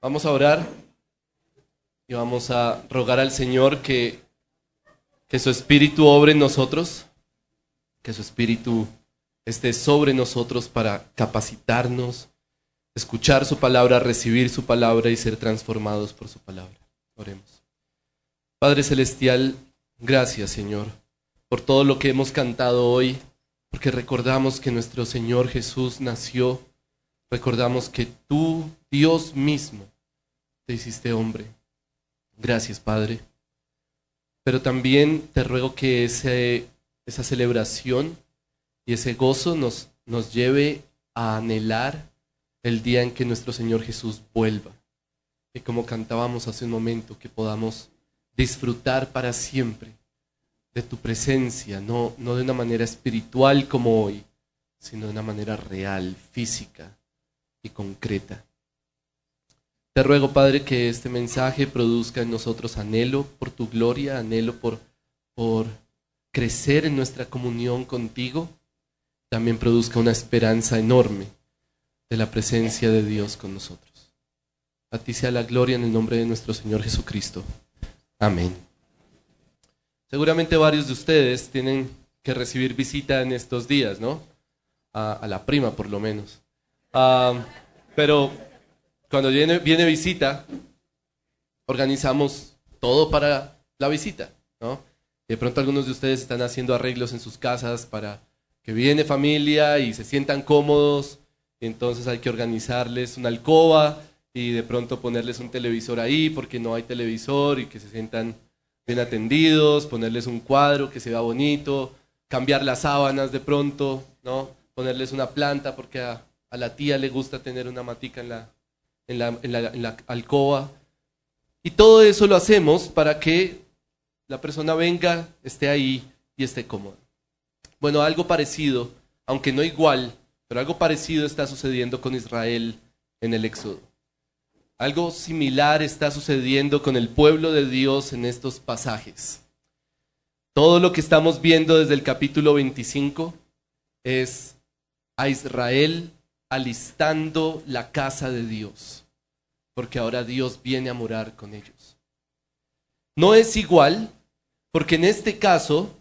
Vamos a orar y vamos a rogar al Señor que, que su Espíritu obre en nosotros, que su Espíritu esté sobre nosotros para capacitarnos, escuchar su palabra, recibir su palabra y ser transformados por su palabra. Oremos. Padre Celestial, gracias Señor por todo lo que hemos cantado hoy, porque recordamos que nuestro Señor Jesús nació, recordamos que tú, Dios mismo, te hiciste hombre. Gracias, Padre. Pero también te ruego que ese, esa celebración y ese gozo nos, nos lleve a anhelar el día en que nuestro Señor Jesús vuelva. Y como cantábamos hace un momento, que podamos disfrutar para siempre de tu presencia, no, no de una manera espiritual como hoy, sino de una manera real, física y concreta. Te ruego, Padre, que este mensaje produzca en nosotros anhelo por tu gloria, anhelo por, por crecer en nuestra comunión contigo, también produzca una esperanza enorme de la presencia de Dios con nosotros. A ti sea la gloria en el nombre de nuestro Señor Jesucristo. Amén. Seguramente varios de ustedes tienen que recibir visita en estos días, ¿no? A, la prima, por lo menos. Ah, pero cuando viene, viene visita, organizamos todo para la visita, ¿no? De pronto algunos de ustedes están haciendo arreglos en sus casas para que viene familia y se sientan cómodos, entonces hay que organizarles una alcoba y de pronto ponerles un televisor ahí porque no hay televisor y que se sientan bien atendidos, ponerles un cuadro que se vea bonito, cambiar las sábanas de pronto, ¿no? Ponerles una planta porque a la tía le gusta tener una matica en la, en la, alcoba. Y todo eso lo hacemos para que la persona venga, esté ahí y esté cómoda. Bueno, algo parecido, aunque no igual, pero algo parecido está sucediendo con Israel en el Éxodo. Algo similar está sucediendo con el pueblo de Dios en estos pasajes. Todo lo que estamos viendo desde el capítulo 25 es a Israel alistando la casa de Dios, porque ahora Dios viene a morar con ellos. No es igual, porque en este caso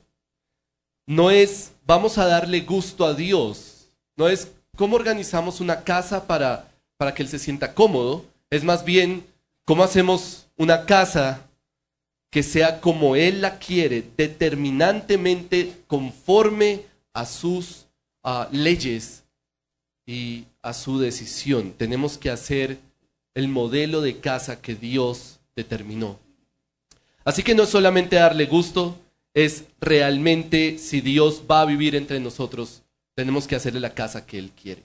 no es vamos a darle gusto a Dios, no es cómo organizamos una casa para, para que Él se sienta cómodo, es más bien cómo hacemos una casa que sea como Él la quiere, determinantemente conforme a sus ah, leyes y a su decisión. Tenemos que hacer el modelo de casa que Dios determinó. Así que no es solamente darle gusto, es realmente si Dios va a vivir entre nosotros, tenemos que hacerle la casa que Él quiere.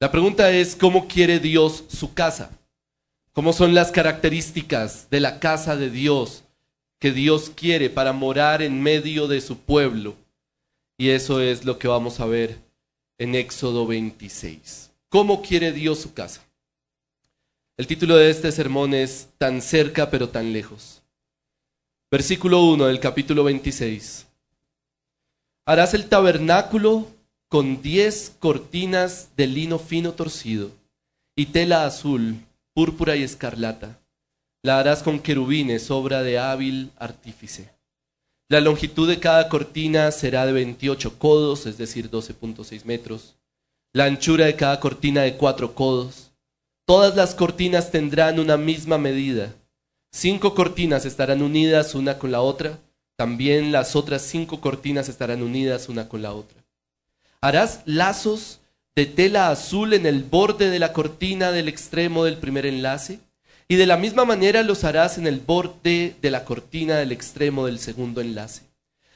La pregunta es, ¿cómo quiere Dios su casa? ¿Cómo son las características de la casa de Dios que Dios quiere para morar en medio de su pueblo? Y eso es lo que vamos a ver en Éxodo 26. ¿Cómo quiere Dios su casa? El título de este sermón es Tan cerca pero tan lejos. Versículo 1 del capítulo 26. Harás el tabernáculo con diez cortinas de lino fino torcido y tela azul, púrpura y escarlata. La harás con querubines, obra de hábil artífice. La longitud de cada cortina será de 28 codos, es decir, 12.6 metros. La anchura de cada cortina de cuatro codos. Todas las cortinas tendrán una misma medida. Cinco cortinas estarán unidas una con la otra. También las otras cinco cortinas estarán unidas una con la otra. Harás lazos de tela azul en el borde de la cortina del extremo del primer enlace y de la misma manera los harás en el borde de la cortina del extremo del segundo enlace.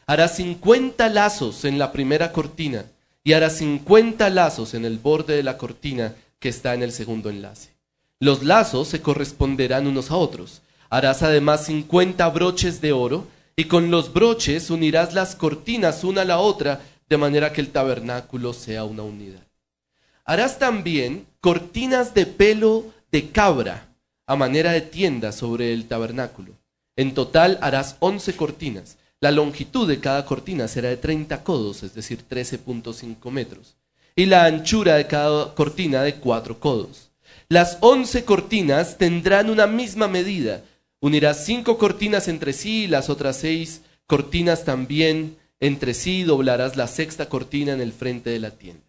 Harás 50 lazos en la primera cortina y harás 50 lazos en el borde de la cortina que está en el segundo enlace. Los lazos se corresponderán unos a otros. Harás además 50 broches de oro y con los broches unirás las cortinas una a la otra de manera que el tabernáculo sea una unidad. Harás también cortinas de pelo de cabra a manera de tienda sobre el tabernáculo. En total harás once cortinas. La longitud de cada cortina será de treinta codos, es decir, 13.5 metros. Y la anchura de cada cortina de cuatro codos. Las once cortinas tendrán una misma medida. Unirás cinco cortinas entre sí y las otras seis cortinas también entre sí doblarás la sexta cortina en el frente de la tienda.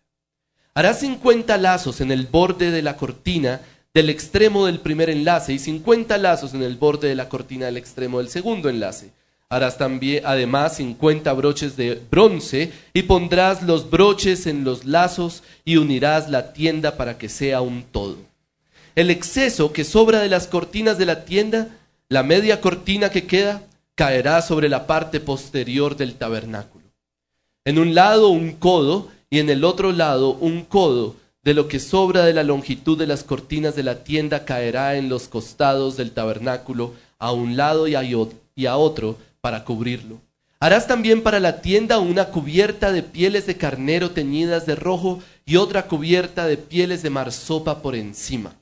Harás cincuenta lazos en el borde de la cortina del extremo del primer enlace y cincuenta lazos en el borde de la cortina del extremo del segundo enlace. Harás también además cincuenta broches de bronce y pondrás los broches en los lazos y unirás la tienda para que sea un todo el exceso que sobra de las cortinas de la tienda, la media cortina que queda, caerá sobre la parte posterior del tabernáculo. En un lado un codo y en el otro lado un codo de lo que sobra de la longitud de las cortinas de la tienda caerá en los costados del tabernáculo a un lado y a otro para cubrirlo. Harás también para la tienda una cubierta de pieles de carnero teñidas de rojo y otra cubierta de pieles de marsopa por encima.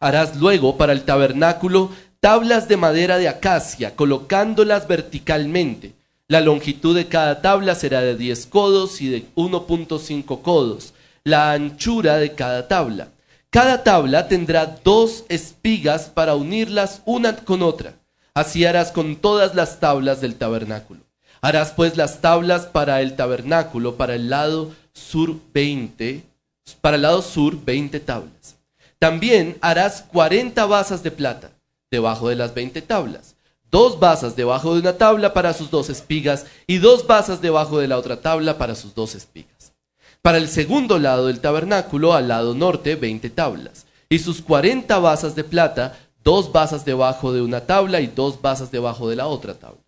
Harás luego para el tabernáculo tablas de madera de acacia, colocándolas verticalmente. La longitud de cada tabla será de 10 codos y de 1.5 codos, la anchura de cada tabla. Cada tabla tendrá dos espigas para unirlas una con otra. Así harás con todas las tablas del tabernáculo. Harás pues las tablas para el tabernáculo, para el lado sur 20, para el lado sur 20 tablas. También harás cuarenta basas de plata debajo de las veinte tablas, dos basas debajo de una tabla para sus dos espigas y dos basas debajo de la otra tabla para sus dos espigas. Para el segundo lado del tabernáculo, al lado norte, veinte tablas, y sus cuarenta basas de plata, dos basas debajo de una tabla y dos basas debajo de la otra tabla.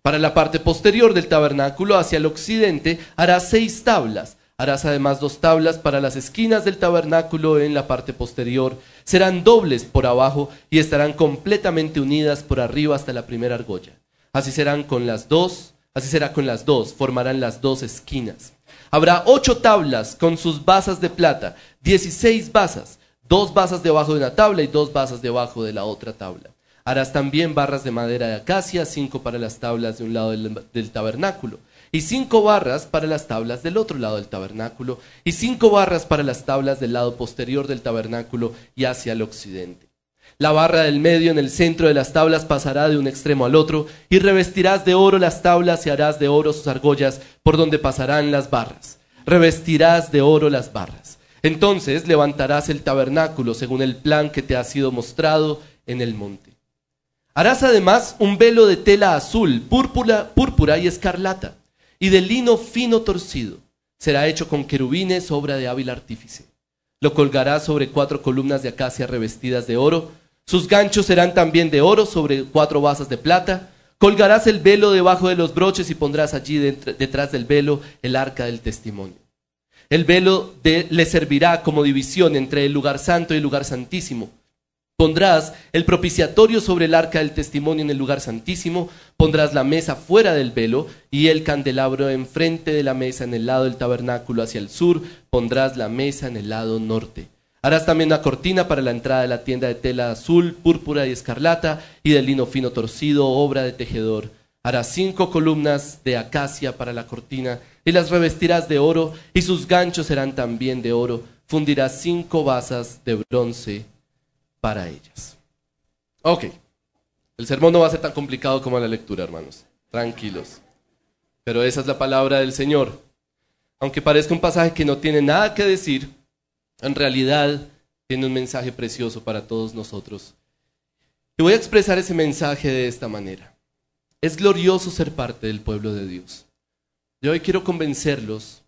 Para la parte posterior del tabernáculo, hacia el occidente, harás seis tablas, Harás además dos tablas para las esquinas del tabernáculo en la parte posterior. Serán dobles por abajo y estarán completamente unidas por arriba hasta la primera argolla. Así serán con las dos, así será con las dos, formarán las dos esquinas. Habrá ocho tablas con sus basas de plata, dieciséis basas, dos basas debajo de una tabla y dos basas debajo de la otra tabla. Harás también barras de madera de acacia, cinco para las tablas de un lado del, del tabernáculo y cinco barras para las tablas del otro lado del tabernáculo, y cinco barras para las tablas del lado posterior del tabernáculo y hacia el occidente. La barra del medio en el centro de las tablas pasará de un extremo al otro, y revestirás de oro las tablas y harás de oro sus argollas por donde pasarán las barras. Revestirás de oro las barras. Entonces levantarás el tabernáculo según el plan que te ha sido mostrado en el monte. Harás además un velo de tela azul, púrpura, púrpura y escarlata y de lino fino torcido. Será hecho con querubines, obra de hábil artífice. Lo colgarás sobre cuatro columnas de acacia revestidas de oro. Sus ganchos serán también de oro sobre cuatro basas de plata. Colgarás el velo debajo de los broches y pondrás allí detrás del velo el arca del testimonio. El velo le servirá como división entre el lugar santo y el lugar santísimo Pondrás el propiciatorio sobre el arca del testimonio en el lugar santísimo, pondrás la mesa fuera del velo y el candelabro enfrente de la mesa en el lado del tabernáculo hacia el sur, pondrás la mesa en el lado norte. Harás también una cortina para la entrada de la tienda de tela azul, púrpura y escarlata y de lino fino torcido, obra de tejedor. Harás cinco columnas de acacia para la cortina y las revestirás de oro y sus ganchos serán también de oro. Fundirás cinco basas de bronce para ellas. Ok, el sermón no va a ser tan complicado como la lectura, hermanos. Tranquilos. Pero esa es la palabra del Señor. Aunque parezca un pasaje que no tiene nada que decir, en realidad tiene un mensaje precioso para todos nosotros. Y voy a expresar ese mensaje de esta manera. Es glorioso ser parte del pueblo de Dios. Yo hoy quiero convencerlos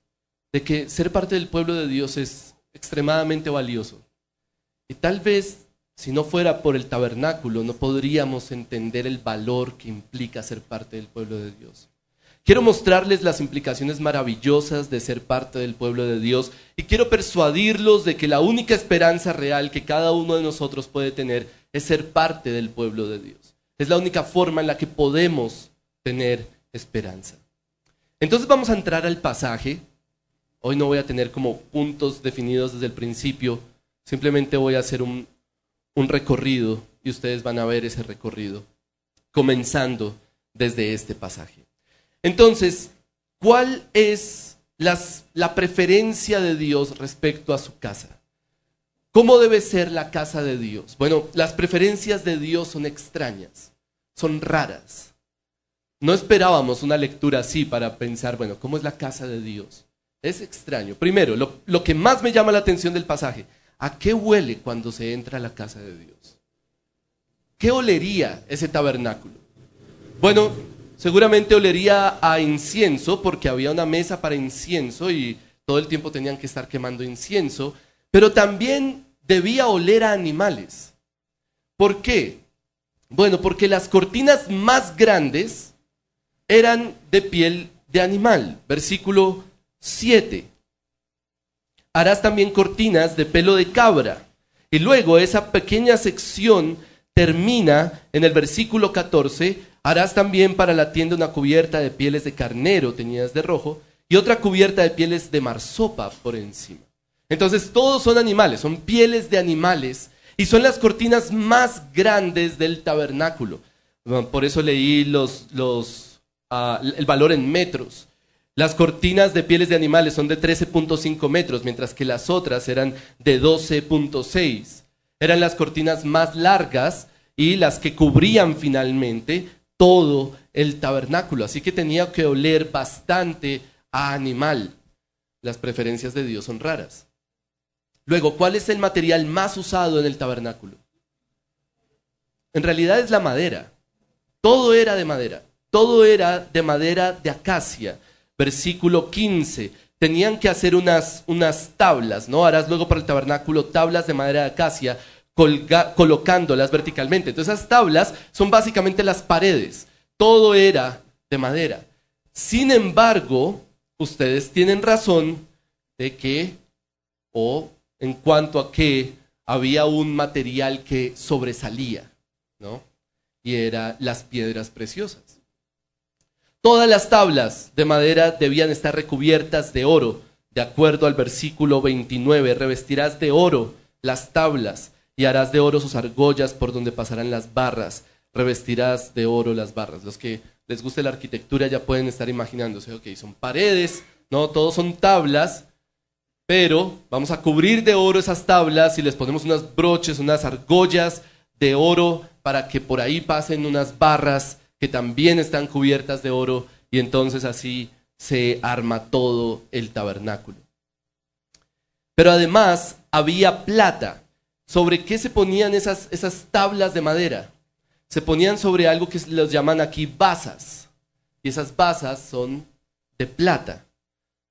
de que ser parte del pueblo de Dios es extremadamente valioso. Y tal vez si no fuera por el tabernáculo, no podríamos entender el valor que implica ser parte del pueblo de Dios. Quiero mostrarles las implicaciones maravillosas de ser parte del pueblo de Dios y quiero persuadirlos de que la única esperanza real que cada uno de nosotros puede tener es ser parte del pueblo de Dios. Es la única forma en la que podemos tener esperanza. Entonces vamos a entrar al pasaje. Hoy no voy a tener como puntos definidos desde el principio, simplemente voy a hacer un, un recorrido y ustedes van a ver ese recorrido, comenzando desde este pasaje. Entonces, ¿cuál es la preferencia de Dios respecto a su casa? ¿Cómo debe ser la casa de Dios? Bueno, las preferencias de Dios son extrañas, son raras. No esperábamos una lectura así para pensar, bueno, ¿cómo es la casa de Dios? Es extraño. Primero, lo, lo que más me llama la atención del pasaje, ¿a qué huele cuando se entra a la casa de Dios? ¿Qué olería ese tabernáculo? Bueno, seguramente olería a incienso porque había una mesa para incienso y todo el tiempo tenían que estar quemando incienso, pero también debía oler a animales. ¿Por qué? Bueno, porque las cortinas más grandes eran de piel de animal. Versículo 7. Harás también cortinas de pelo de cabra. Y luego esa pequeña sección termina en el versículo 14. Harás también para la tienda una cubierta de pieles de carnero teñidas de rojo y otra cubierta de pieles de marsopa por encima. Entonces todos son animales, son pieles de animales y son las cortinas más grandes del tabernáculo. Por eso leí los, los, ah, el valor en metros. Las cortinas de pieles de animales son de 13.5 metros, mientras que las otras eran de 12.6. Eran las cortinas más largas y las que cubrían finalmente todo el tabernáculo. Así que tenía que oler bastante a animal. Las preferencias de Dios son raras. Luego, ¿cuál es el material más usado en el tabernáculo? En realidad es la madera. Todo era de madera. Todo era de madera de acacia versículo 15. Tenían que hacer unas, unas tablas, ¿no? Harás luego para el tabernáculo tablas de madera de acacia, colocándolas verticalmente. Entonces esas tablas son básicamente las paredes. Todo era de madera. Sin embargo, ustedes tienen razón de que, o en cuanto a que había un material que sobresalía, ¿no? Y era las piedras preciosas. Todas las tablas de madera debían estar recubiertas de oro, de acuerdo al versículo 29. Revestirás de oro las tablas y harás de oro sus argollas por donde pasarán las barras. Revestirás de oro las barras. Los que les guste la arquitectura ya pueden estar imaginándose, ok, son paredes, no, todos son tablas, pero vamos a cubrir de oro esas tablas y les ponemos unas broches, unas argollas de oro para que por ahí pasen unas barras que también están cubiertas de oro, y entonces así se arma todo el tabernáculo. Pero además había plata. ¿Sobre qué se ponían esas, esas tablas de madera? Se ponían sobre algo que los llaman aquí basas. Y esas basas son de plata.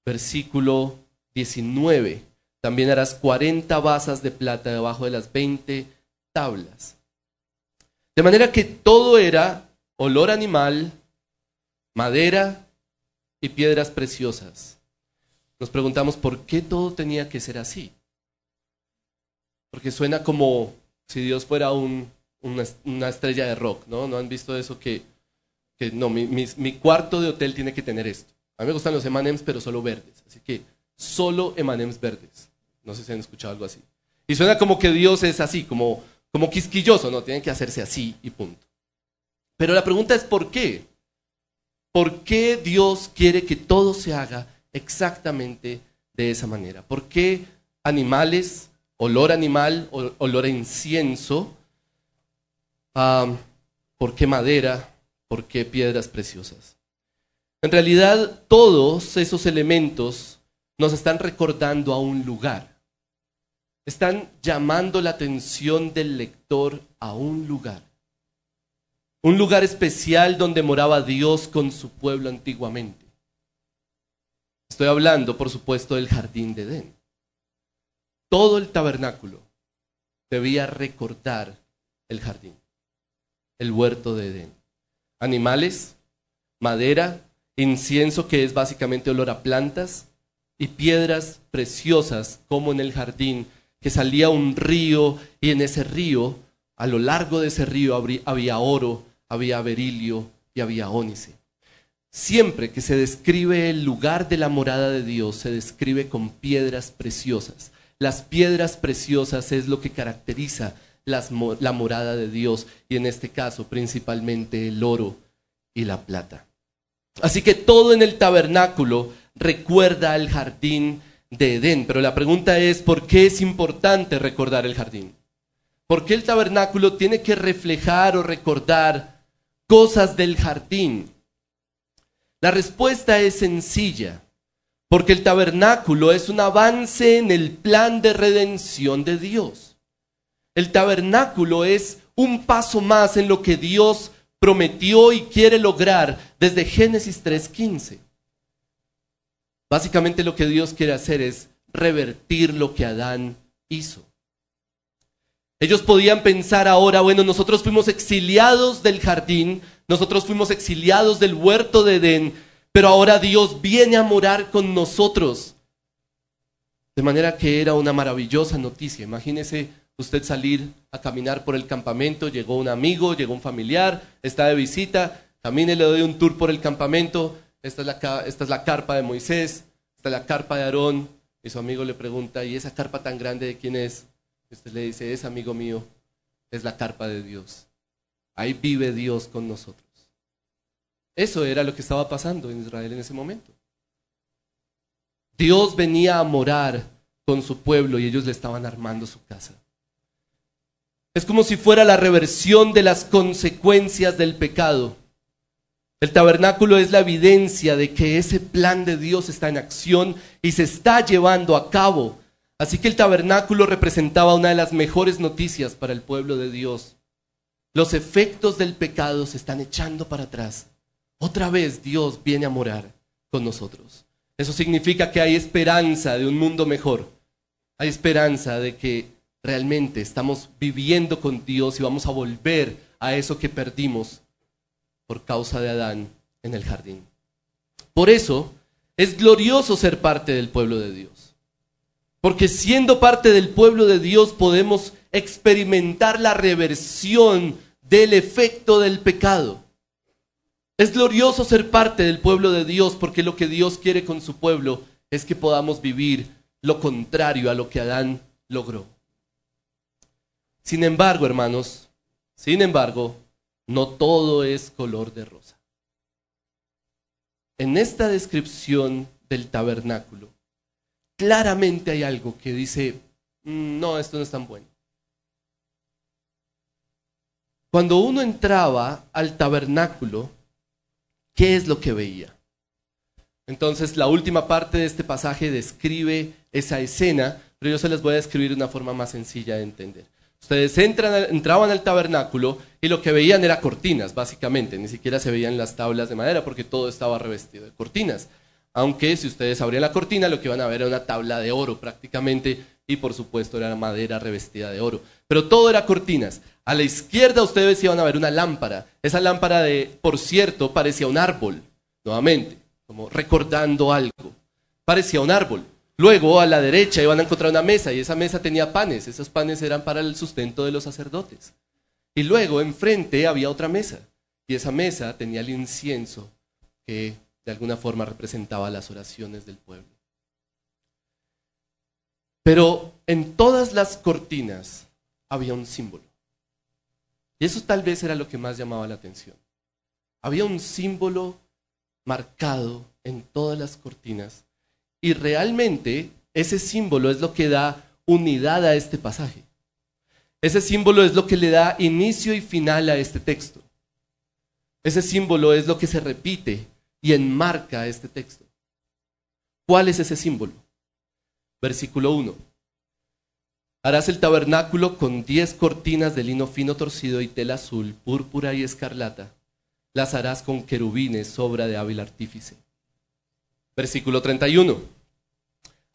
Versículo 19. También harás 40 basas de plata debajo de las 20 tablas. De manera que todo era olor animal, madera y piedras preciosas. Nos preguntamos por qué todo tenía que ser así. Porque suena como si Dios fuera un, una, estrella de rock, ¿no? ¿No han visto eso que, no, mi, cuarto de hotel tiene que tener esto? A mí me gustan los emanems, pero solo verdes. Así que solo emanems verdes. No sé si han escuchado algo así. Y suena como que Dios es así, como, como quisquilloso, ¿no? Tiene que hacerse así y punto. Pero la pregunta es ¿por qué? ¿Por qué Dios quiere que todo se haga exactamente de esa manera? ¿Por qué animales, olor animal, olor a incienso? ¿Por qué madera? ¿Por qué piedras preciosas? En realidad, todos esos elementos nos están recordando a un lugar. Están llamando la atención del lector a un lugar un lugar especial donde moraba Dios con su pueblo antiguamente. Estoy hablando, por supuesto, del jardín de Edén. Todo el tabernáculo debía recordar el jardín, el huerto de Edén. Animales, madera, incienso que es básicamente olor a plantas y piedras preciosas como en el jardín, que salía un río y en ese río, a lo largo de ese río había oro, había berilio y había ónice. Siempre que se describe el lugar de la morada de Dios, se describe con piedras preciosas. Las piedras preciosas es lo que caracteriza la morada de Dios y en este caso principalmente el oro y la plata. Así que todo en el tabernáculo recuerda al jardín de Edén. Pero la pregunta es, ¿por qué es importante recordar el jardín? ¿Por qué el tabernáculo tiene que reflejar o recordar cosas del jardín? La respuesta es sencilla, porque el tabernáculo es un avance en el plan de redención de Dios. El tabernáculo es un paso más en lo que Dios prometió y quiere lograr desde Génesis 3.15. Básicamente lo que Dios quiere hacer es revertir lo que Adán hizo. Ellos podían pensar ahora, bueno, nosotros fuimos exiliados del jardín, nosotros fuimos exiliados del huerto de Edén, pero ahora Dios viene a morar con nosotros. De manera que era una maravillosa noticia. Imagínese usted salir a caminar por el campamento, llegó un amigo, llegó un familiar, está de visita, camine, le doy un tour por el campamento, esta es la, esta es la carpa de Moisés, esta es la carpa de Aarón, y su amigo le pregunta, ¿y esa carpa tan grande de quién es? Y usted le dice, es amigo mío, es la carpa de Dios. Ahí vive Dios con nosotros. Eso era lo que estaba pasando en Israel en ese momento. Dios venía a morar con su pueblo y ellos le estaban armando su casa. Es como si fuera la reversión de las consecuencias del pecado. El tabernáculo es la evidencia de que ese plan de Dios está en acción y se está llevando a cabo. Así que el tabernáculo representaba una de las mejores noticias para el pueblo de Dios. Los efectos del pecado se están echando para atrás. Otra vez Dios viene a morar con nosotros. Eso significa que hay esperanza de un mundo mejor. Hay esperanza de que realmente estamos viviendo con Dios y vamos a volver a eso que perdimos por causa de Adán en el jardín. Por eso es glorioso ser parte del pueblo de Dios. Porque siendo parte del pueblo de Dios podemos experimentar la reversión del efecto del pecado. Es glorioso ser parte del pueblo de Dios porque lo que Dios quiere con su pueblo es que podamos vivir lo contrario a lo que Adán logró. Sin embargo, hermanos, sin embargo, no todo es color de rosa. En esta descripción del tabernáculo, claramente hay algo que dice, mm, no, esto no es tan bueno. Cuando uno entraba al tabernáculo, ¿qué es lo que veía? Entonces, la última parte de este pasaje describe esa escena, pero yo se las voy a describir de una forma más sencilla de entender. Ustedes entraban al tabernáculo y lo que veían era cortinas, básicamente. Ni siquiera se veían las tablas de madera porque todo estaba revestido de cortinas. Aunque si ustedes abrían la cortina, lo que iban a ver era una tabla de oro prácticamente y por supuesto era madera revestida de oro. Pero todo era cortinas. A la izquierda ustedes iban a ver una lámpara. Esa lámpara de, por cierto, parecía un árbol, nuevamente, como recordando algo. Parecía un árbol. Luego a la derecha iban a encontrar una mesa y esa mesa tenía panes. Esos panes eran para el sustento de los sacerdotes. Y luego enfrente había otra mesa y esa mesa tenía el incienso que de alguna forma representaba las oraciones del pueblo. Pero en todas las cortinas había un símbolo. Y eso tal vez era lo que más llamaba la atención. Había un símbolo marcado en todas las cortinas y realmente ese símbolo es lo que da unidad a este pasaje. Ese símbolo es lo que le da inicio y final a este texto. Ese símbolo es lo que se repite y enmarca este texto. ¿Cuál es ese símbolo? Versículo 1. Harás el tabernáculo con diez cortinas de lino fino torcido y tela azul, púrpura y escarlata. Las harás con querubines, obra de hábil artífice. Versículo 31.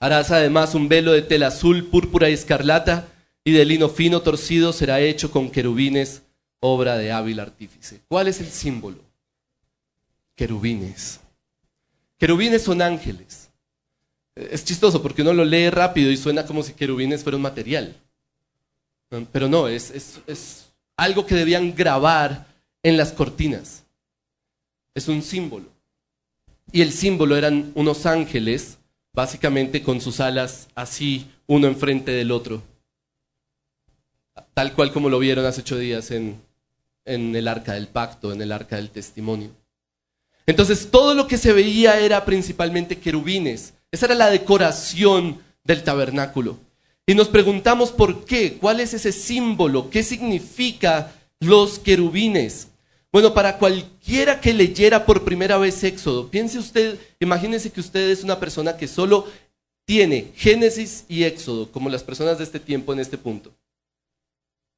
Harás además un velo de tela azul, púrpura y escarlata, y de lino fino torcido será hecho con querubines, obra de hábil artífice. ¿Cuál es el símbolo? Querubines. Querubines son ángeles. Es chistoso porque uno lo lee rápido y suena como si querubines fuera un material. Pero no, es, es algo que debían grabar en las cortinas. Es un símbolo. Y el símbolo eran unos ángeles, básicamente con sus alas así, uno enfrente del otro. Tal cual como lo vieron hace ocho días en, en el arca del pacto, en el arca del testimonio. Entonces todo lo que se veía era principalmente querubines. Esa era la decoración del tabernáculo. Y nos preguntamos por qué, cuál es ese símbolo, qué significa los querubines. Bueno, para cualquiera que leyera por primera vez Éxodo, piense usted, imagínese que usted es una persona que solo tiene Génesis y Éxodo, como las personas de este tiempo en este punto.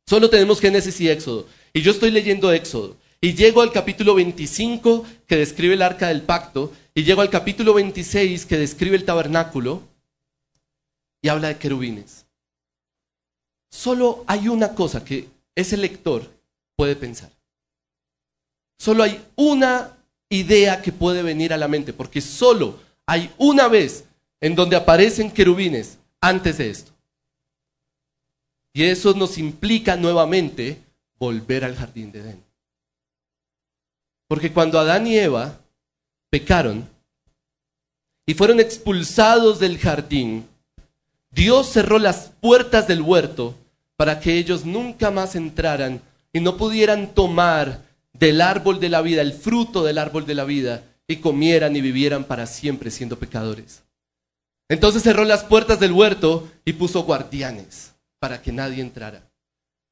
Solo tenemos Génesis y Éxodo. Y yo estoy leyendo Éxodo. Y llego al capítulo 25 que describe el arca del pacto. Y llego al capítulo 26 que describe el tabernáculo. Y habla de querubines. Solo hay una cosa que ese lector puede pensar. Solo hay una idea que puede venir a la mente. Porque solo hay una vez en donde aparecen querubines antes de esto. Y eso nos implica nuevamente volver al jardín de Edén. Porque cuando Adán y Eva pecaron y fueron expulsados del jardín, Dios cerró las puertas del huerto para que ellos nunca más entraran y no pudieran tomar del árbol de la vida, el fruto del árbol de la vida, y comieran y vivieran para siempre siendo pecadores. Entonces cerró las puertas del huerto y puso guardianes para que nadie entrara.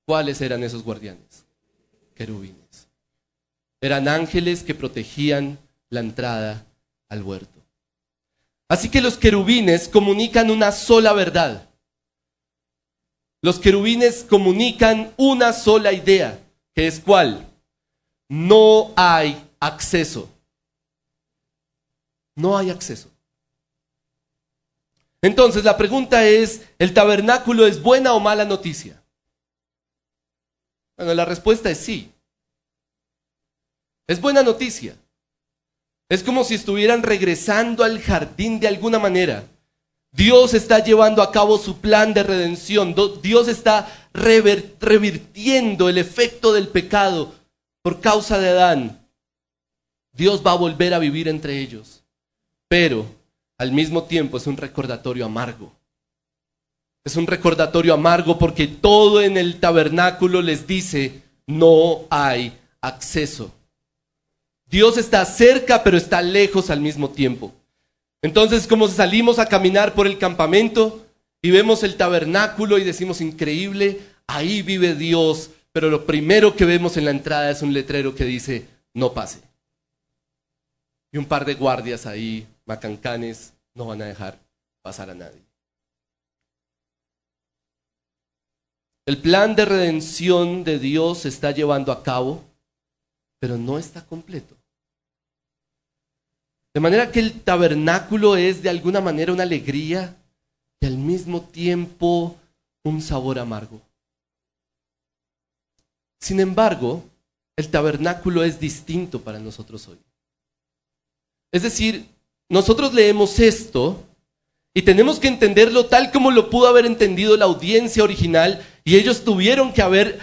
¿Cuáles eran esos guardianes? Querubines. Eran ángeles que protegían la entrada al huerto. Así que los querubines comunican una sola verdad. Los querubines comunican una sola idea, que es cuál? No hay acceso. No hay acceso. Entonces la pregunta es, ¿el tabernáculo es buena o mala noticia? Bueno, la respuesta es sí. Es buena noticia. Es como si estuvieran regresando al jardín de alguna manera. Dios está llevando a cabo su plan de redención. Dios está revirtiendo el efecto del pecado por causa de Adán. Dios va a volver a vivir entre ellos. Pero al mismo tiempo es un recordatorio amargo. Es un recordatorio amargo porque todo en el tabernáculo les dice, no hay acceso. Dios está cerca, pero está lejos al mismo tiempo. Entonces, como salimos a caminar por el campamento y vemos el tabernáculo y decimos, increíble, ahí vive Dios, pero lo primero que vemos en la entrada es un letrero que dice, no pase. Y un par de guardias ahí macancanes no van a dejar pasar a nadie. El plan de redención de Dios se está llevando a cabo, pero no está completo. De manera que el tabernáculo es de alguna manera una alegría y al mismo tiempo un sabor amargo. Sin embargo, el tabernáculo es distinto para nosotros hoy. Es decir, nosotros leemos esto y tenemos que entenderlo tal como lo pudo haber entendido la audiencia original y ellos tuvieron que haber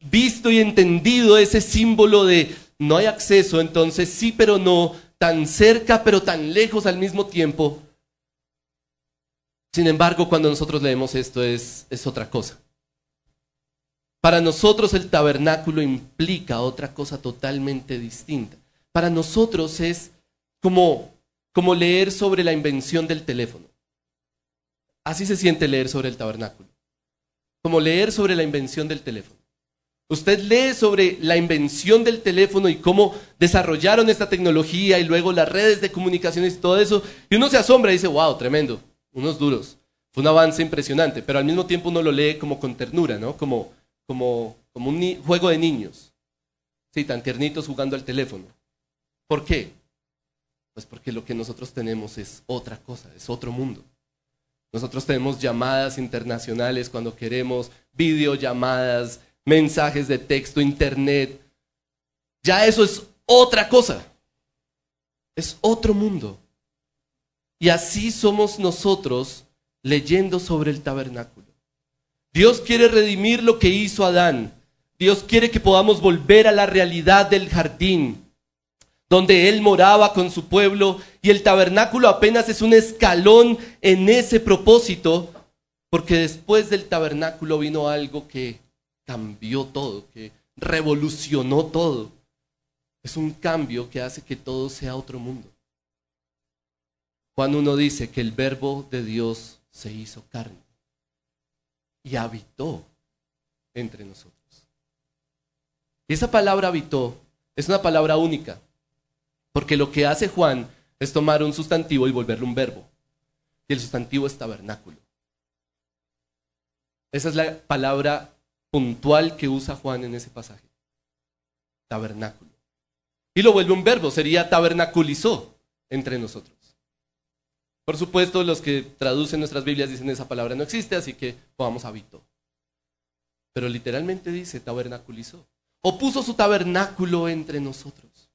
visto y entendido ese símbolo de no hay acceso, entonces sí pero no, tan cerca pero tan lejos al mismo tiempo. Sin embargo, cuando nosotros leemos esto es, es otra cosa. Para nosotros el tabernáculo implica otra cosa totalmente distinta. Para nosotros es como como leer sobre la invención del teléfono. Así se siente leer sobre el tabernáculo. Como leer sobre la invención del teléfono. Usted lee sobre la invención del teléfono y cómo desarrollaron esta tecnología y luego las redes de comunicaciones y todo eso, y uno se asombra y dice, wow, tremendo, unos duros. Fue un avance impresionante, pero al mismo tiempo uno lo lee como con ternura, ¿no? Como, como, como un juego de niños. Sí, tan tiernitos jugando al teléfono. ¿Por qué? Pues porque lo que nosotros tenemos es otra cosa, es otro mundo. Nosotros tenemos llamadas internacionales cuando queremos, videollamadas, mensajes de texto, internet. Ya eso es otra cosa. Es otro mundo. Y así somos nosotros leyendo sobre el tabernáculo. Dios quiere redimir lo que hizo Adán. Dios quiere que podamos volver a la realidad del jardín donde él moraba con su pueblo, y el tabernáculo apenas es un escalón en ese propósito, porque después del tabernáculo vino algo que cambió todo, que revolucionó todo. Es un cambio que hace que todo sea otro mundo. Juan 1 dice que el verbo de Dios se hizo carne y habitó entre nosotros. Y esa palabra habitó es una palabra única, porque lo que hace Juan es tomar un sustantivo y volverlo un verbo. Y el sustantivo es tabernáculo. Esa es la palabra puntual que usa Juan en ese pasaje. Tabernáculo. Y lo vuelve un verbo, sería tabernaculizó entre nosotros. Por supuesto, los que traducen nuestras Biblias dicen esa palabra no existe, así que pongamos habitó. Pero literalmente dice tabernaculizó. O puso su tabernáculo entre nosotros.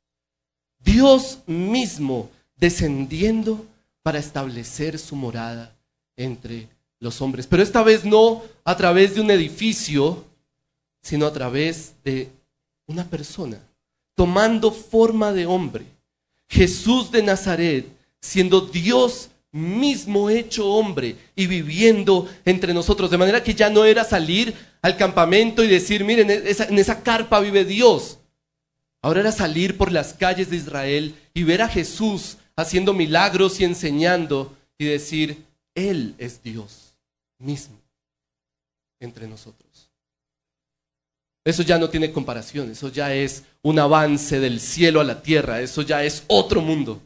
Dios mismo descendiendo para establecer su morada entre los hombres. Pero esta vez no a través de un edificio, sino a través de una persona, tomando forma de hombre. Jesús de Nazaret, siendo Dios mismo hecho hombre y viviendo entre nosotros. De manera que ya no era salir al campamento y decir, miren, en esa carpa vive Dios. Ahora era salir por las calles de Israel y ver a Jesús haciendo milagros y enseñando y decir, Él es Dios mismo entre nosotros. Eso ya no tiene comparación, eso ya es un avance del cielo a la tierra, eso ya es otro mundo.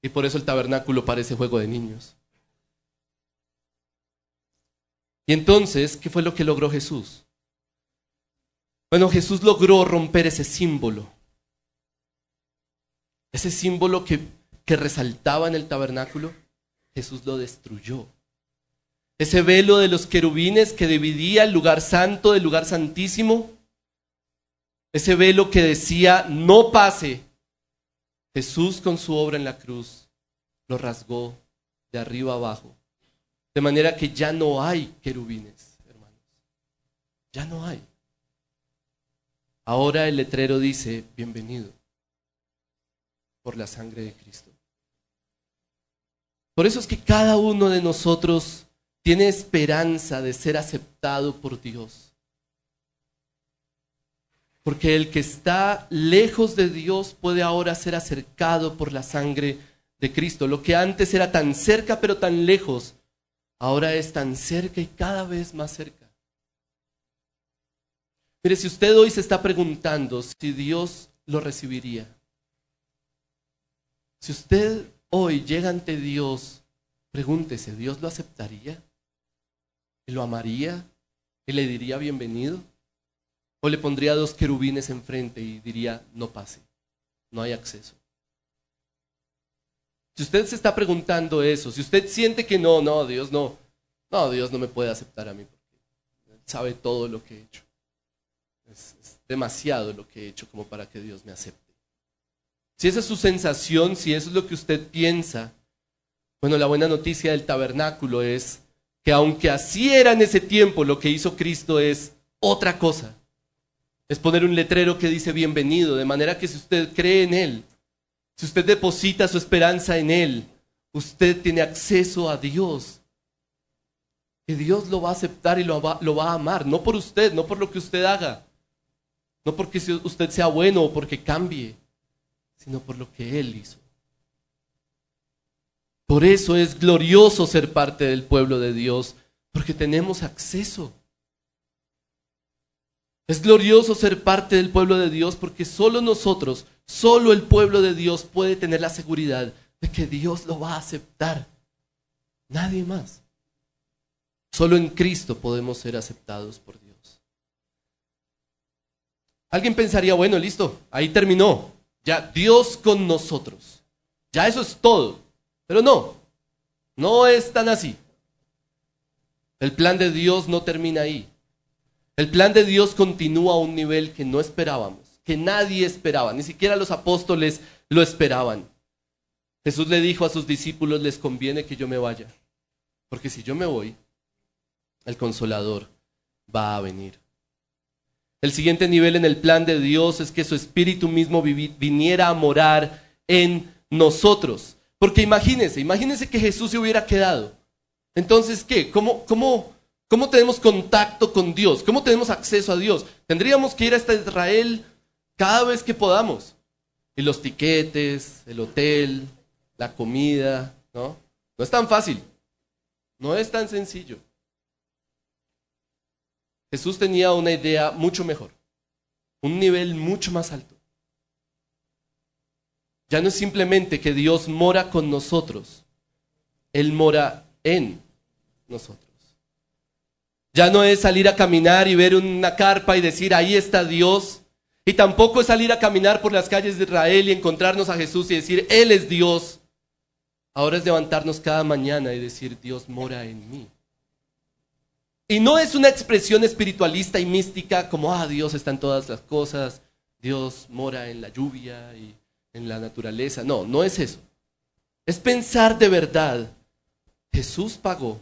Y por eso el tabernáculo parece juego de niños. Y entonces, ¿qué fue lo que logró Jesús? Bueno, Jesús logró romper ese símbolo. Ese símbolo que, que resaltaba en el tabernáculo, Jesús lo destruyó. Ese velo de los querubines que dividía el lugar santo del lugar santísimo. Ese velo que decía, no pase. Jesús con su obra en la cruz lo rasgó de arriba abajo. De manera que ya no hay querubines, hermanos. Ya no hay. Ahora el letrero dice, bienvenido por la sangre de Cristo. Por eso es que cada uno de nosotros tiene esperanza de ser aceptado por Dios. Porque el que está lejos de Dios puede ahora ser acercado por la sangre de Cristo. Lo que antes era tan cerca pero tan lejos, ahora es tan cerca y cada vez más cerca. Mire, si usted hoy se está preguntando si Dios lo recibiría, si usted hoy llega ante Dios, pregúntese, ¿Dios lo aceptaría? ¿Y lo amaría? ¿Y le diría bienvenido? ¿O le pondría dos querubines enfrente y diría, no pase, no hay acceso? Si usted se está preguntando eso, si usted siente que no, no, Dios no, no, Dios no me puede aceptar a mí porque sabe todo lo que he hecho. Es, demasiado lo que he hecho como para que Dios me acepte. Si esa es su sensación, si eso es lo que usted piensa, bueno, la buena noticia del tabernáculo es que aunque así era en ese tiempo, lo que hizo Cristo es otra cosa. Es poner un letrero que dice bienvenido, de manera que si usted cree en Él, si usted deposita su esperanza en Él, usted tiene acceso a Dios. Y Dios lo va a aceptar y lo va, lo va a amar, no por usted, no por lo que usted haga, no porque usted sea bueno o porque cambie, sino por lo que Él hizo. Por eso es glorioso ser parte del pueblo de Dios, porque tenemos acceso. Es glorioso ser parte del pueblo de Dios porque solo nosotros, solo el pueblo de Dios puede tener la seguridad de que Dios lo va a aceptar. Nadie más. Solo en Cristo podemos ser aceptados por Dios. Alguien pensaría, bueno, listo, ahí terminó. Ya Dios con nosotros. Ya eso es todo. Pero no, no es tan así. El plan de Dios no termina ahí. El plan de Dios continúa a un nivel que no esperábamos, que nadie esperaba, ni siquiera los apóstoles lo esperaban. Jesús le dijo a sus discípulos, les conviene que yo me vaya, porque si yo me voy, el consolador va a venir. El siguiente nivel en el plan de Dios es que su espíritu mismo viniera a morar en nosotros. Porque imagínense, imagínense que Jesús se hubiera quedado. Entonces, ¿qué? ¿Cómo, cómo, cómo tenemos contacto con Dios? ¿Cómo tenemos acceso a Dios? Tendríamos que ir hasta Israel cada vez que podamos. Y los tiquetes, el hotel, la comida, ¿no? No es tan fácil, no es tan sencillo. Jesús tenía una idea mucho mejor, un nivel mucho más alto. Ya no es simplemente que Dios mora con nosotros, Él mora en nosotros. Ya no es salir a caminar y ver una carpa y decir, ahí está Dios. Y tampoco es salir a caminar por las calles de Israel y encontrarnos a Jesús y decir, Él es Dios. Ahora es levantarnos cada mañana y decir, Dios mora en mí. Y no es una expresión espiritualista y mística como, ah, Dios está en todas las cosas, Dios mora en la lluvia y en la naturaleza. No, no es eso. Es pensar de verdad, Jesús pagó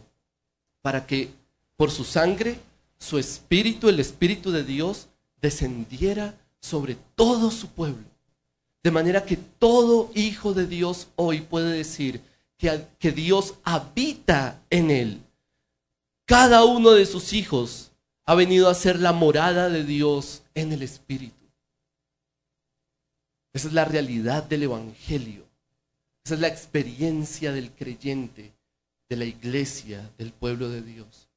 para que por su sangre, su espíritu, el espíritu de Dios, descendiera sobre todo su pueblo. De manera que todo hijo de Dios hoy puede decir que, que Dios habita en él. Cada uno de sus hijos ha venido a ser la morada de Dios en el espíritu. Esa es la realidad del Evangelio. Esa es la experiencia del creyente, de la iglesia, del pueblo de Dios.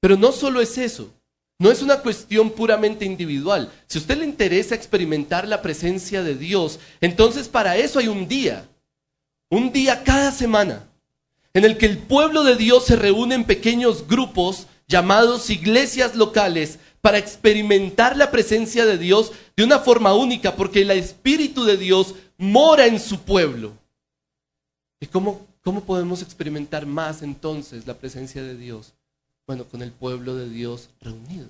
Pero no solo es eso, no es una cuestión puramente individual. Si a usted le interesa experimentar la presencia de Dios, entonces para eso hay un día, un día cada semana, en el que el pueblo de Dios se reúne en pequeños grupos llamados iglesias locales para experimentar la presencia de Dios de una forma única, porque el Espíritu de Dios mora en su pueblo. ¿Y cómo, cómo podemos experimentar más entonces la presencia de Dios? Bueno, con el pueblo de Dios reunido.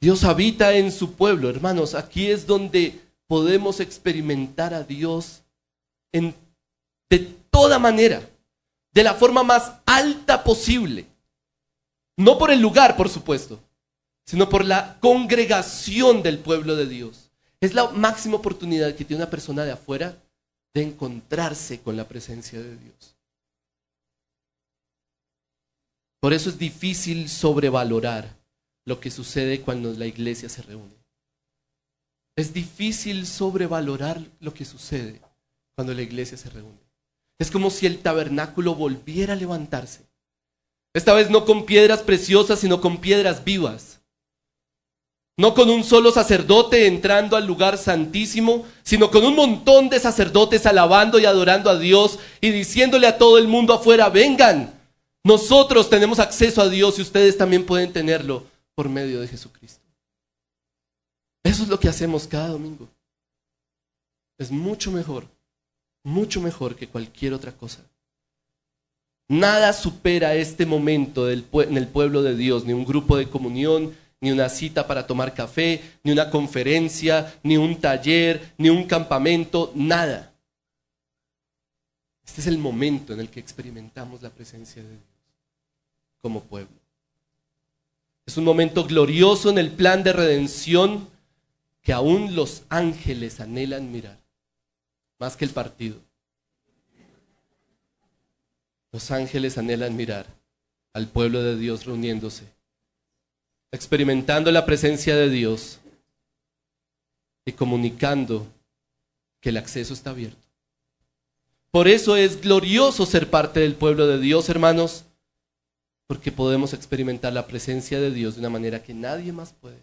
Dios habita en su pueblo, hermanos. Aquí es donde podemos experimentar a Dios en, de toda manera, de la forma más alta posible. No por el lugar, por supuesto, sino por la congregación del pueblo de Dios. Es la máxima oportunidad que tiene una persona de afuera de encontrarse con la presencia de Dios. Por eso es difícil sobrevalorar lo que sucede cuando la iglesia se reúne. Es difícil sobrevalorar lo que sucede cuando la iglesia se reúne. Es como si el tabernáculo volviera a levantarse. Esta vez no con piedras preciosas, sino con piedras vivas. No con un solo sacerdote entrando al lugar santísimo, sino con un montón de sacerdotes alabando y adorando a Dios y diciéndole a todo el mundo afuera, vengan, nosotros tenemos acceso a Dios y ustedes también pueden tenerlo por medio de Jesucristo. Eso es lo que hacemos cada domingo. Es mucho mejor, mucho mejor que cualquier otra cosa. Nada supera este momento en el pueblo de Dios, ni un grupo de comunión, ni una cita para tomar café, ni una conferencia, ni un taller, ni un campamento, nada. Este es el momento en el que experimentamos la presencia de Dios como pueblo. Es un momento glorioso en el plan de redención que aún los ángeles anhelan mirar, más que el partido. Los ángeles anhelan mirar al pueblo de Dios reuniéndose, experimentando la presencia de Dios y comunicando que el acceso está abierto. Por eso es glorioso ser parte del pueblo de Dios, hermanos, porque podemos experimentar la presencia de Dios de una manera que nadie más puede.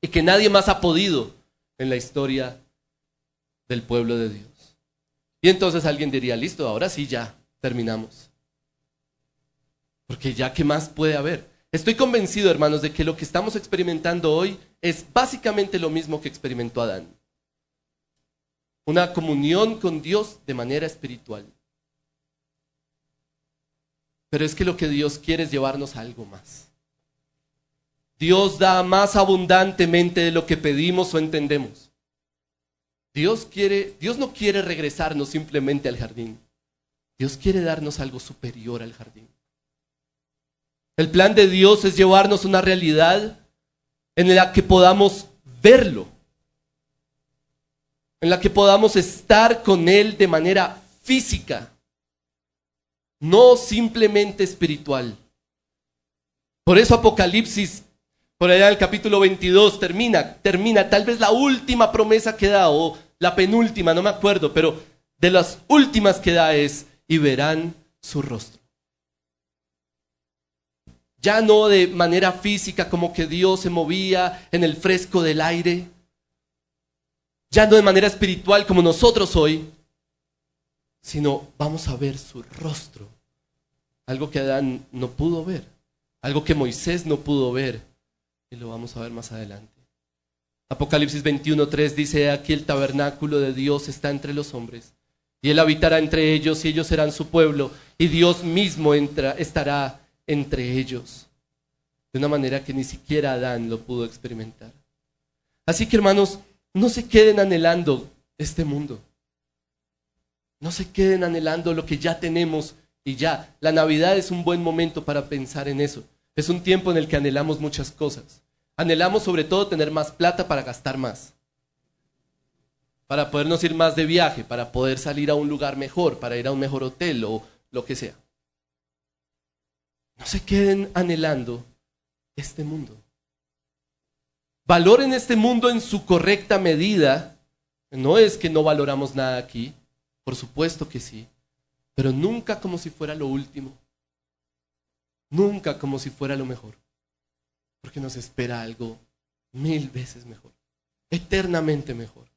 Y que nadie más ha podido en la historia del pueblo de Dios. Y entonces alguien diría, listo, ahora sí ya terminamos. Porque ya, ¿qué más puede haber? Estoy convencido, hermanos, de que lo que estamos experimentando hoy es básicamente lo mismo que experimentó Adán. Una comunión con Dios de manera espiritual. Pero es que lo que Dios quiere es llevarnos a algo más. Dios da más abundantemente de lo que pedimos o entendemos. Dios quiere, Dios no quiere regresarnos simplemente al jardín. Dios quiere darnos algo superior al jardín. El plan de Dios es llevarnos a una realidad en la que podamos verlo, en la que podamos estar con Él de manera física, no simplemente espiritual. Por eso Apocalipsis, por allá en el capítulo 22, termina, termina, tal vez la última promesa que da, o la penúltima, no me acuerdo, pero de las últimas que da es, y verán su rostro. Ya no de manera física como que Dios se movía en el fresco del aire, ya no de manera espiritual como nosotros hoy, sino vamos a ver su rostro. Algo que Adán no pudo ver, algo que Moisés no pudo ver, y lo vamos a ver más adelante. Apocalipsis 21.3 dice, aquí el tabernáculo de Dios está entre los hombres, y él habitará entre ellos, y ellos serán su pueblo, y Dios mismo estará entre ellos, de una manera que ni siquiera Adán lo pudo experimentar. Así que hermanos, no se queden anhelando este mundo. No se queden anhelando lo que ya tenemos y ya. La Navidad es un buen momento para pensar en eso. Es un tiempo en el que anhelamos muchas cosas. Anhelamos sobre todo tener más plata para gastar más. Para podernos ir más de viaje, para poder salir a un lugar mejor, para ir a un mejor hotel o lo que sea. No se queden anhelando este mundo. Valoren este mundo en su correcta medida. No es que no valoramos nada aquí, por supuesto que sí, pero nunca como si fuera lo último. Nunca como si fuera lo mejor. Porque nos espera algo mil veces mejor, eternamente mejor.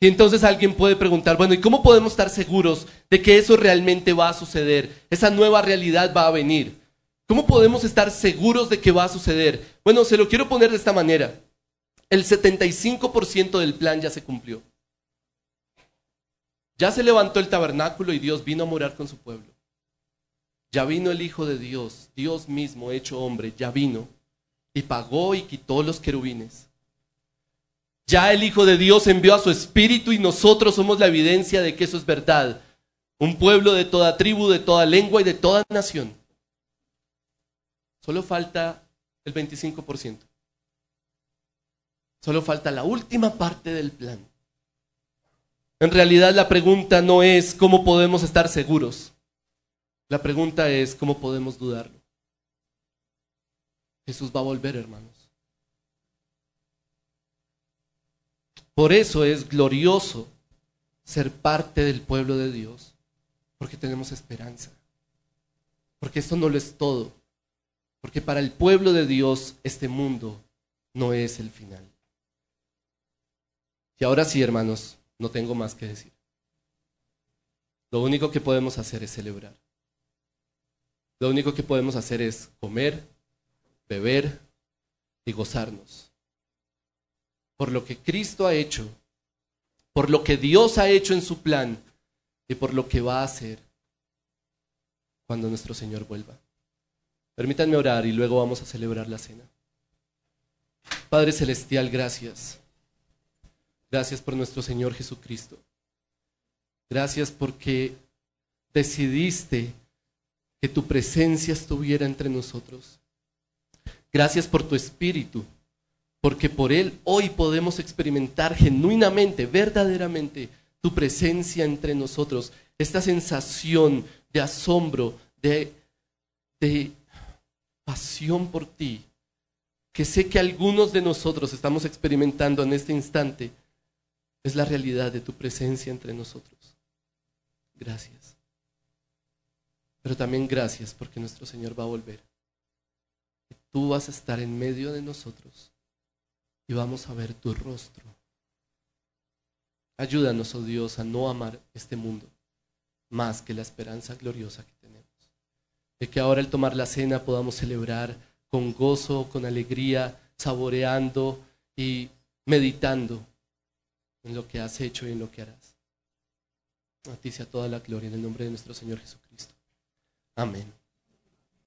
Y entonces alguien puede preguntar, bueno, ¿y cómo podemos estar seguros de que eso realmente va a suceder? Esa nueva realidad va a venir. ¿Cómo podemos estar seguros de que va a suceder? Bueno, se lo quiero poner de esta manera el 75% del plan ya se cumplió. Ya se levantó el tabernáculo y Dios vino a morar con su pueblo. Ya vino el Hijo de Dios, Dios mismo hecho hombre, ya vino y pagó y quitó los querubines. Ya el Hijo de Dios envió a su Espíritu y nosotros somos la evidencia de que eso es verdad. Un pueblo de toda tribu, de toda lengua y de toda nación. Solo falta el 25%. Solo falta la última parte del plan. En realidad la pregunta no es cómo podemos estar seguros. La pregunta es cómo podemos dudarlo. Jesús va a volver, hermanos. Por eso es glorioso ser parte del pueblo de Dios, porque tenemos esperanza. Porque esto no lo es todo. Porque para el pueblo de Dios este mundo no es el final. Y ahora sí, hermanos, no tengo más que decir. Lo único que podemos hacer es celebrar. Lo único que podemos hacer es comer, beber y gozarnos. Por lo que Cristo ha hecho, por lo que Dios ha hecho en su plan y por lo que va a hacer cuando nuestro Señor vuelva. Permítanme orar y luego vamos a celebrar la cena. Padre Celestial, gracias. Gracias por nuestro Señor Jesucristo. Gracias porque decidiste que tu presencia estuviera entre nosotros. Gracias por tu Espíritu, porque por Él hoy podemos experimentar genuinamente, verdaderamente, tu presencia entre nosotros, esta sensación de asombro, de, de pasión por ti, que sé que algunos de nosotros estamos experimentando en este instante es la realidad de tu presencia entre nosotros. Gracias. Pero también gracias porque nuestro Señor va a volver. tú vas a estar en medio de nosotros y vamos a ver tu rostro. Ayúdanos, oh Dios, a no amar este mundo más que la esperanza gloriosa que tenemos. De que ahora al tomar la cena podamos celebrar con gozo, con alegría, saboreando y meditando en lo que has hecho y en lo que harás. A ti sea toda la gloria en el nombre de nuestro Señor Jesucristo. Amén.